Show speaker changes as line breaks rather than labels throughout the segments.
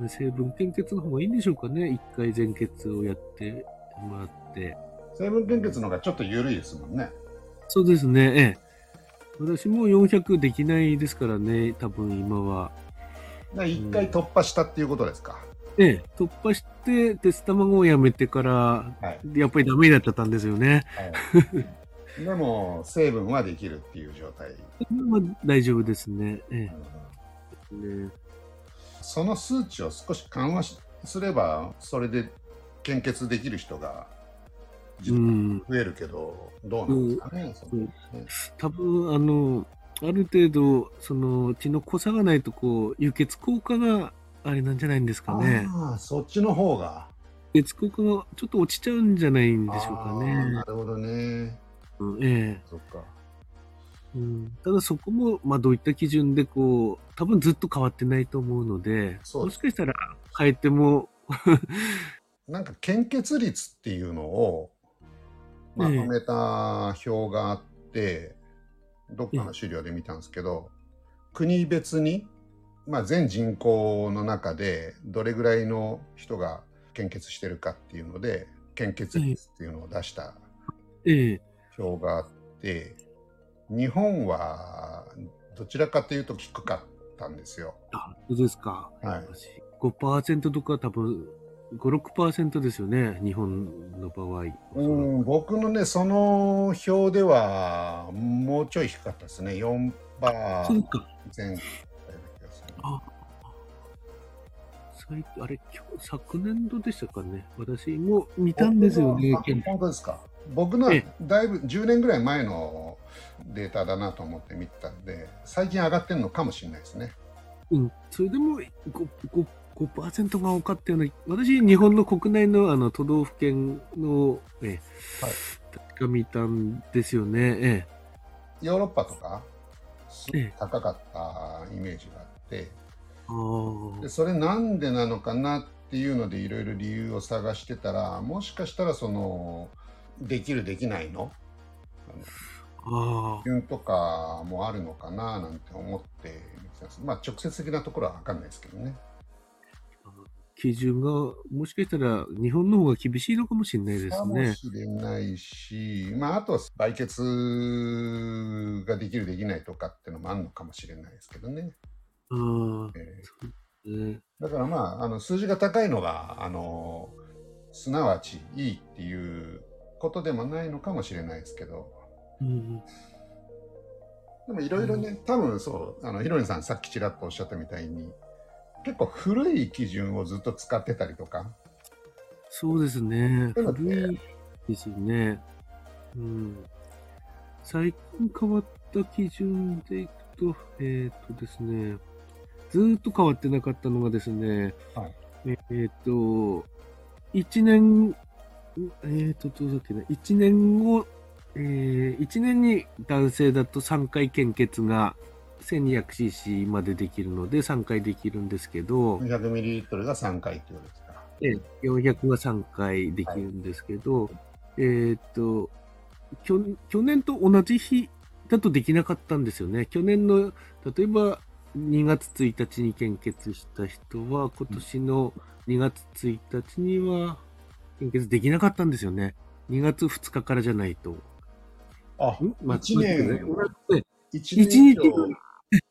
ね。成分献血の方がいいんでしょうかね。一回全血をやってもらって。
成分献血の方がちょっと緩いですもんね。
そうですね。ええ。私も400できないですからね。多分今は。
で一回突破したっていうことですか。
ええ。突破して、鉄卵をやめてから、
はい。
やっぱりダメになっちゃったんですよね。
はい、でも、成分はできるっていう状態。
まあ、大丈夫ですね。ええ。ね
その数値を少し緩和しすれば、それで献血できる人が
うん。
増えるけど、どうなんですかね。そのね
多分あの、ある程度、その血の濃さがないと、こう、輸血効果があれなんじゃないんですかね。
ああ、そっちの方が。
輸血効果がちょっと落ちちゃうんじゃないんでしょうかね
な。るほどね。
うんええ
そっか。
うん、ただそこも、まあ、どういった基準で、こう、多分ずっと変わってないと思うので、もしかしたら変えても、
なんか献血率っていうのをまとめた表があって、どっかの資料で見たんですけど、国別に、まあ、全人口の中でどれぐらいの人が献血してるかっていうので献血率っていうのを出した
ええ。
表があって日本はどちらかというと低かったんですよ。
あ、そうですか。
はい
5%とか多分、5、6%ですよね、日本の場合。
うん、僕のね、その表では、もうちょい低かったですね。4バー
そうか。
前後
あ最近あれ、今日、昨年度でしたかね。私も見たんですよね
あ。本当ですか。僕のだいぶ10年ぐらい前のデータだなと思って見てたんで、最近上がってるのかもしれないですね。
うん。それでも 5%, 5 5%が多かったような、私、日本の国内のあの都道府県の、え
はい
確か見たんですよね。え
ヨーロッパとか、高かったイメージがあって、
え。
で。それなんでなのかなっていうのでいろいろ理由を探してたらもしかしたらそのできるできないのとかもあるのかななんて思ってまあ直接的なところは分かんないですけどね。
基準が、もしかしたら日本の方が厳しいのかもしれないです
かも
ね。
しれないし、まあ、あとは売血ができるできないとかっていうのもあるのかもしれないですけどね。だからまああの数字が高いのがあのすなわちいいっていうことでもないのかもしれないですけど
うん。
でもいろいろね、多分そうあのヒロリンさんさっきちらっとおっしゃったみたいに結構古い基準をずっと使ってたりとか
そうですね。古いですよね。うん。最近変わった基準でいくと、えっ、とですね、ずーっと変わってなかったのがですね、
はい
えっ、と、1年、えっ、と、どうだっけな、1年後、えー、1年に男性だと3回献血が 1200cc までできるので3回できるんですけど、
200ml が3回ってことですか？ら。
ええ、400が3回できるんですけど、えーっと去、去年と同じ日だとできなかったんですよね。去年の、例えば2月1日に献血した人は、今年の2月1日には献血できなかったんですよね。2月2日からじゃないと。
あ
ん？まあ
1年、
ええ
1
一日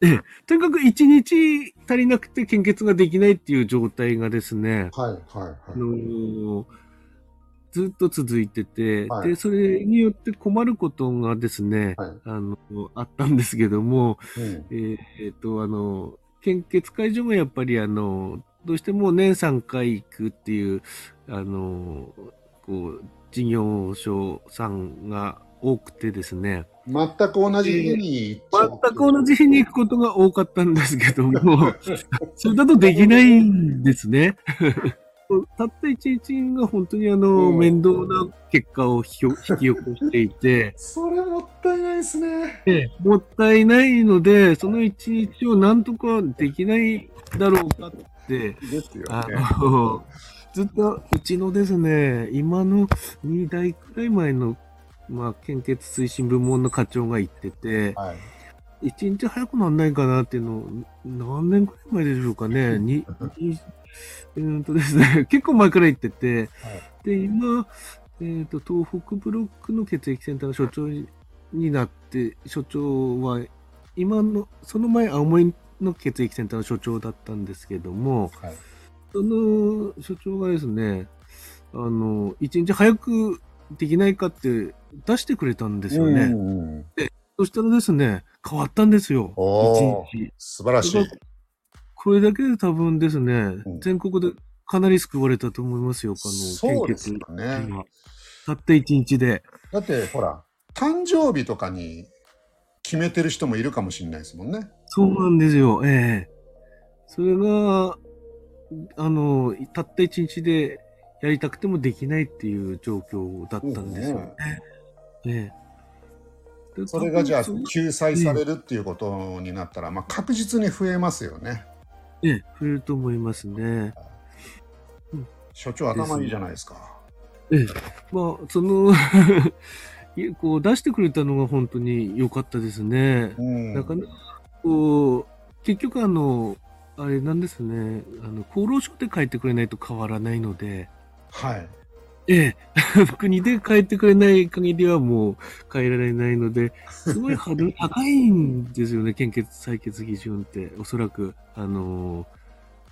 ええとにかく1日足りなくて献血ができないっていう状態がですね、
はいはい
あ
はい。
のーずっと続いてて、
はい。
で、それによって困ることがですね、
はい。
あの、あったんですけども、
うん。
えーえーと、あの、献血会場がやっぱり、あの、どうしても年3回行くっていう、あの、こう、事業所さんが多くてですね、
全く同じ日に
全く同じ日に行くことが多かったんですけども、それだとできないんですね。たった一日が本当にあの、
うん
面倒な結果を引き起こしていて、
それもったいないですね。
もったいないので、その一日をなんとかできないだろうかって、
ですよ
あ
ね。
の、ずっとうちのですね、今の2代くらい前の、まあ、献血推進部門の課長が言ってて、
はい。
一日早くなんないかなっていうのを、何年くらい前でしょうかね。ににえーとですね、結構前から言ってて、で、今、えーと、東北ブロックの血液センターの所長になって、所長は、今の、その前、青森の血液センターの所長だったんですけども、
はい。
その所長がですね、あの、一日早くできないかって出してくれたんですよね。
うんうん
そしたらですね、変わったんですよ。一日。
素晴らしい。
これだけで多分ですね、
うん
全国でかなり救われたと思いますよ、あの、
そうですよね。
今たった一日で。
だって、ほら、誕生日とかに決めてる人もいるかもしれないですもんね。
そうなんですよ、ええそれが、あの、たった一日でやりたくてもできないっていう状況だったんですよね。ええで
それがじゃあ救済されるっていうことになったら、まあ、確実に増えますよね。
ええ、増えると思いますね。
所長頭いいじゃないですか。
ええ、まあ、その こう出してくれたのが本当に良かったですね。
うん。
なかなか、こう、結局あの、あれなんですね、あの、厚労省で書いてくれないと変わらないので、
はい。
ええ、国で書いてくれない限りはもう変えられないので、すごい高いんですよね、献血採血基準って。おそらく、あの、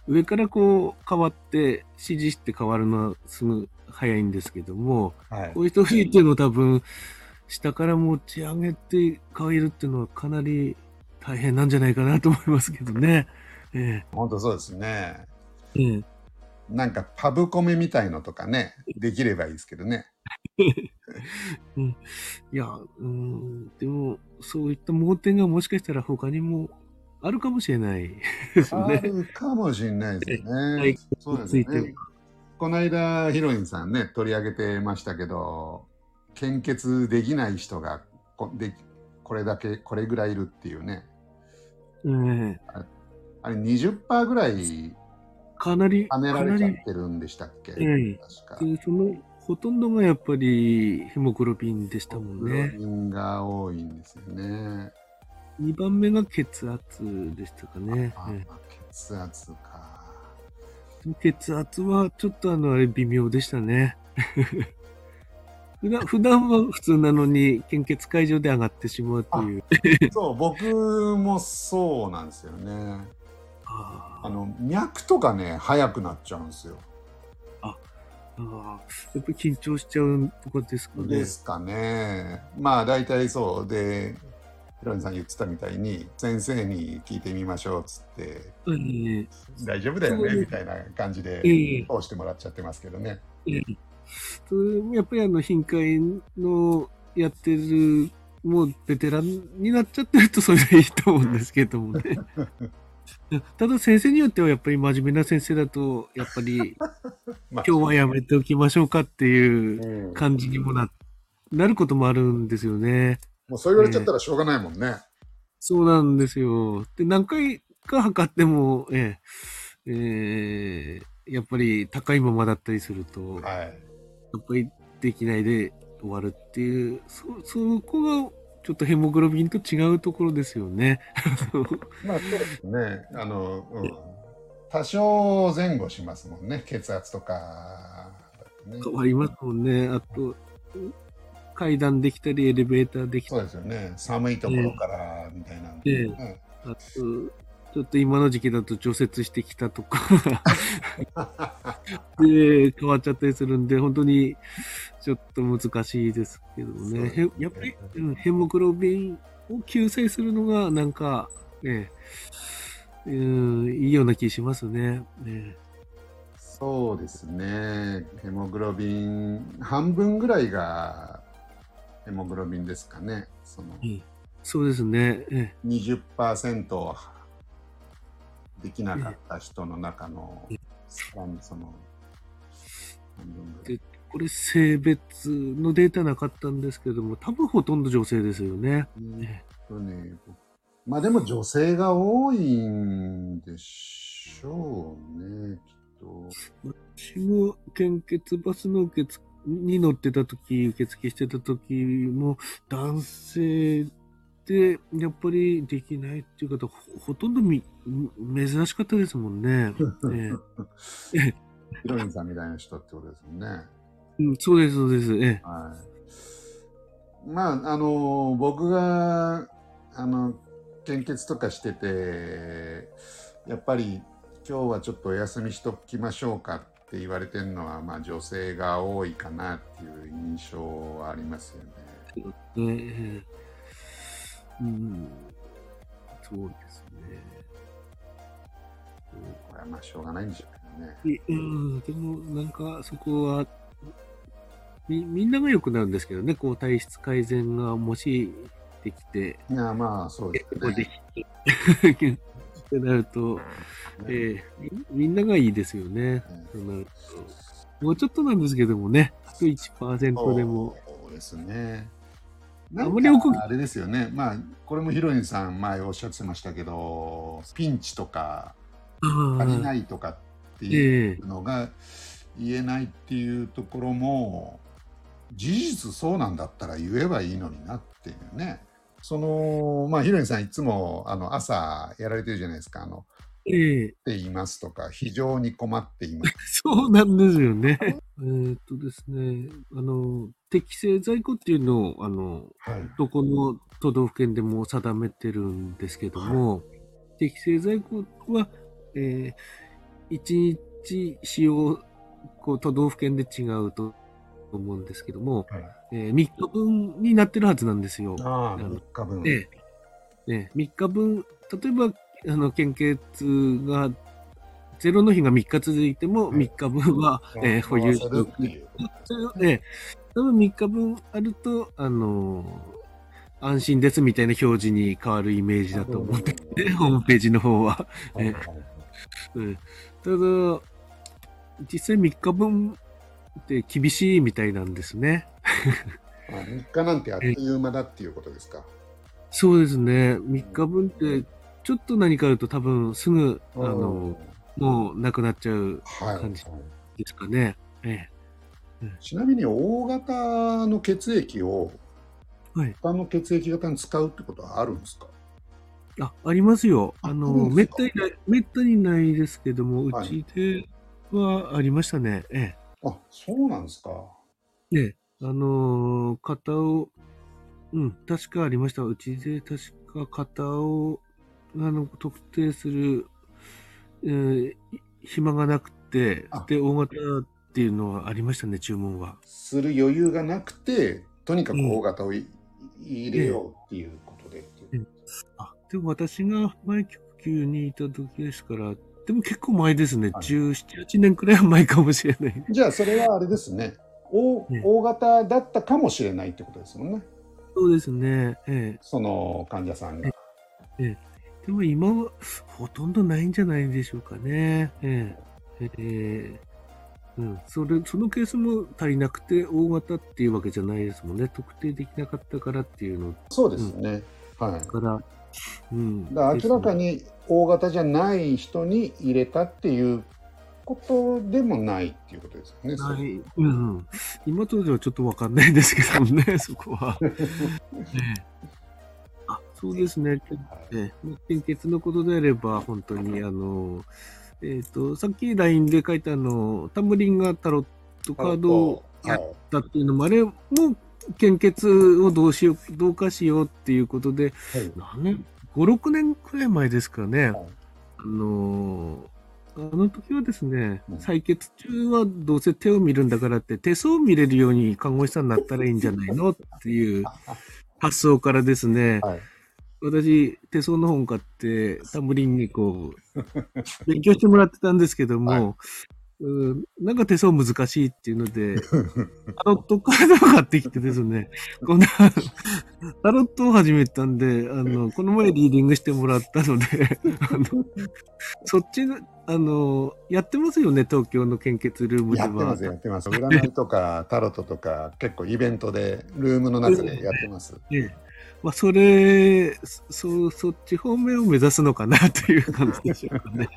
上からこう変わって、指示して変わるのはすぐ早いんですけども、
はい
こ。ういう人増えてるの多分、下から持ち上げて変えるっていうのはかなり大変なんじゃないかなと思いますけどね。え
本当そうですね。
えええ
なんかパブコメみたいのとかね、できればいいですけどね。
いや、うん、でも、そういった盲点がもしかしたら他にもあるかもしれないです
あ
ね。
るかもしれないですよね。
はい
そうですね。この間、ヒロインさんね、取り上げてましたけど、献血できない人がこでこれだけ、これぐらいいるっていうね。
ええ
あれ20%ぐらい
かなり、
跳ねら
かなり
れちゃっ、てるんでしたっけ、
ええ
確か。
でそのほとんどがやっぱりヘモグロビンでしたもんね。
ビンが多いんですよね。
2番目が血圧でしたかね。
あ
え
血圧か。
え血圧はちょっとあの、あれ微妙でしたね。普段普段は普通なのに献血会場で上がってしまうという。
そう、僕もそうなんですよね。
あ
あの、脈とかね、速くなっちゃうんですよ。
ああやっぱり緊張しちゃうとこですかね。
ですかね。まあ大体そうで、ヒロニさん言ってたみたいに、先生に聞いてみましょうっつって、
ええ
大丈夫だよねみたいな感じで
ええ
通してもらっちゃってますけどね。
ええそれやっぱりあの、頻回のやってる、もうベテランになっちゃってるとそれでいいと思うんですけどもね。ただ先生によってはやっぱり真面目な先生だと、やっぱり
まあ
今日はやめておきましょうかっていう
うん
感じにもな、なることもあるんですよね。
もうそう言われちゃったらしょうがないもんね。
そうなんですよ。で、何回か測っても、ええええやっぱり高いままだったりすると、
はい。
やっぱりできないで終わるっていう、そ、そこがちょっとヘモグロビンと違うところですよね。
まあそうですね。あの、うん。多少前後しますもんね。血圧とかね。
変わりますもんね。あと、階段できたり、エレベーターできたり、
そうですよね。寒いところからみたいなね
あと、ちょっと今の時期だと除雪してきたとか、で、変わっちゃったりするんで、本当にちょっと難しいですけどね。
ね
へやっぱり、うんヘモグロビンを救済するのが、なんか、ね、うん、いいような気しますね。ね
そうですね。ヘモグロビン、半分ぐらいがヘモグロビンですかね。その
そうですね。え
20%できなかった人の中の、
え
さらにその、
でこれ、性別のデータなかったんですけども、多分ほとんど女性ですよね。
えっとね、まあでも女性が多いんでしょうね、きっと。
私も献血バスの受付に乗ってた時、受付してた時も、男性って、やっぱりできないっていう方、ほほとんどみ珍しかったですもんね。ええ
ヒロインさんみたいな人ってことですもんね。
うん、そうです、そうです。ええ
はい。まあ、あの、僕が、あの、献血とかしてて、やっぱり今日はちょっとお休みしときましょうかって言われてるのは、まあ女性が多いかなっていう印象はありますよね。
ええうん、そうですね。
これはまあしょうがないんでしょうけどね。
いうん、でもなんかそこはみみんなが良くなるんですけどね、こう体質改善がもしできて、
いや、まあそうです
こうで
ね。
きて ってなると、ええみみんながいいですよね。そうなると。もうちょっとなんですけどもね、あと1%でも。
そうですね。なん
あ
れですよね。まあ、これもヒロインさん前おっしゃってましたけど、ピンチとか足りないとかってい
ええ
うのが言えないっていうところも、事実そうなんだったら言えばいいのになっていうね。その、まあ、ヒロインさんいつもあの朝やられてるじゃないですか。あの、
ええ
って言いますとか、非常に困っています。
そうなんですよね。えーっとですね、あの、適正在庫っていうのを、あの、
はい。
どこの都道府県でも定めてるんですけども、適正在庫は、えー、1日使用、こう、都道府県で違うと思うんですけども、
はい
えー3日分になってるはずなんですよ。
ああ、
あの
3日分。
ええ、ええ、3日分、例えば、あの、献血が、ゼロの日が3日続いても、
はい
3日分は、えー保有しておく。そ多分3日分あると、あのー安心ですみたいな表示に変わるイメージだと思ってて、ホームページの方は。
はい
えうん、ただ、実際3日分って厳しいみたいなんですね。
あ3日なんてあっという間だっていうことですか。
そうですね。3日分って、ちょっと何かあると多分すぐ、あの、もうなくなっちゃう
はい
感じですかね。え
ちなみに O 型の血液を
え。はい。
他の血液型に使うってことはあるんですか？
あ、ありますよ。
あ
あの、めったにない、めったにないですけども、う
はい
ちではありましたね。え
あそうなんですか。
え。ええ。あのー型を、うん、確かありました。うちで確か型を、あの、特定する、えー暇がなくて
あ、
で、大型っていうのはありましたね、注文は。
する余裕がなくて、とにかく
うん
O 型をい入れようっていうことでっていう。
あ、でも私が前局級にいた時ですから、でも結構前ですね。
はい
17、8年くらいは前かもしれない。
じゃあそれはあれですね。
ね
O 型だったかもしれないってことですもんね。
そうですね。ええ。
その患者さんが。
でも今はほとんどないんじゃないでしょうかね。ええ。ええ。うん。それ、そのケースも足りなくて、大型っていうわけじゃないですもんね。特定できなかったからっていうの
そうですね。はい。
から、うん。
だから明らか
に。
に O 型じゃない人に入れたっていうことでもないっていうことですよね。
はい。うんうん。今とではちょっとわかんないですけどね、そこは。ええ。あ、そうですね。献血のことであれば、本当に、あの、えっ、と、さっき LINE で書いたあの、タムリンがタロットカードをや
はい
ったっていうのも、あれも献血をどうしよう、どうかしようっていうことで、
はい
何年 ?5、6年くらい前ですかね。
はい
あのあの時はですね
うん、
採血中はどうせ手を見るんだからって、手相を見れるように看護師さんになったらいいんじゃないのっていう発想からですね、
はい
私、手相の本買って、タムリンにこう、勉強してもらってたんですけども、
はい
うんなんか手相難しいっていうので、タロットカードを買ってきてですね、こんな、タロットを始めたんで、あの、この前リーディングしてもらったので、あの、そっちの、あの、やってますよね、東京の献血ルームでは。
やってます、やってます。占いとかタロットとか結構イベントでルームの中でやってます。
ええまあ、それ、そ、そっち方面を目指すのかなという感じでしょうかね。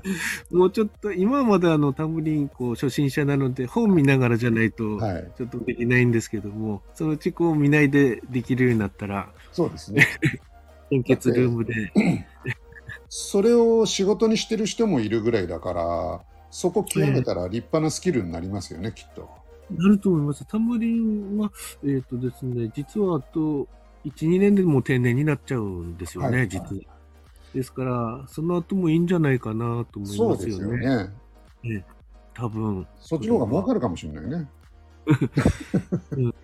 もうちょっと、今まであの、タムリン、こう、初心者なので、本見ながらじゃないと、ちょっとできないんですけども、はい、そのうちこう、見ないでできるようになったら、
そうですね。
献血ルームで。
それを仕事にしてる人もいるぐらいだから、そこ極めたら立派なスキルになりますよね、きっと。
なると思います。タムリンは、えっ、ー、とですね、実はあと、1、2年でもう定年になっちゃうんですよね、はい、実は。ですから、その後もいいんじゃないかなと思いますよね。そうですよね。ね多分。
そっちの方が儲かるかもしれないね。
うん、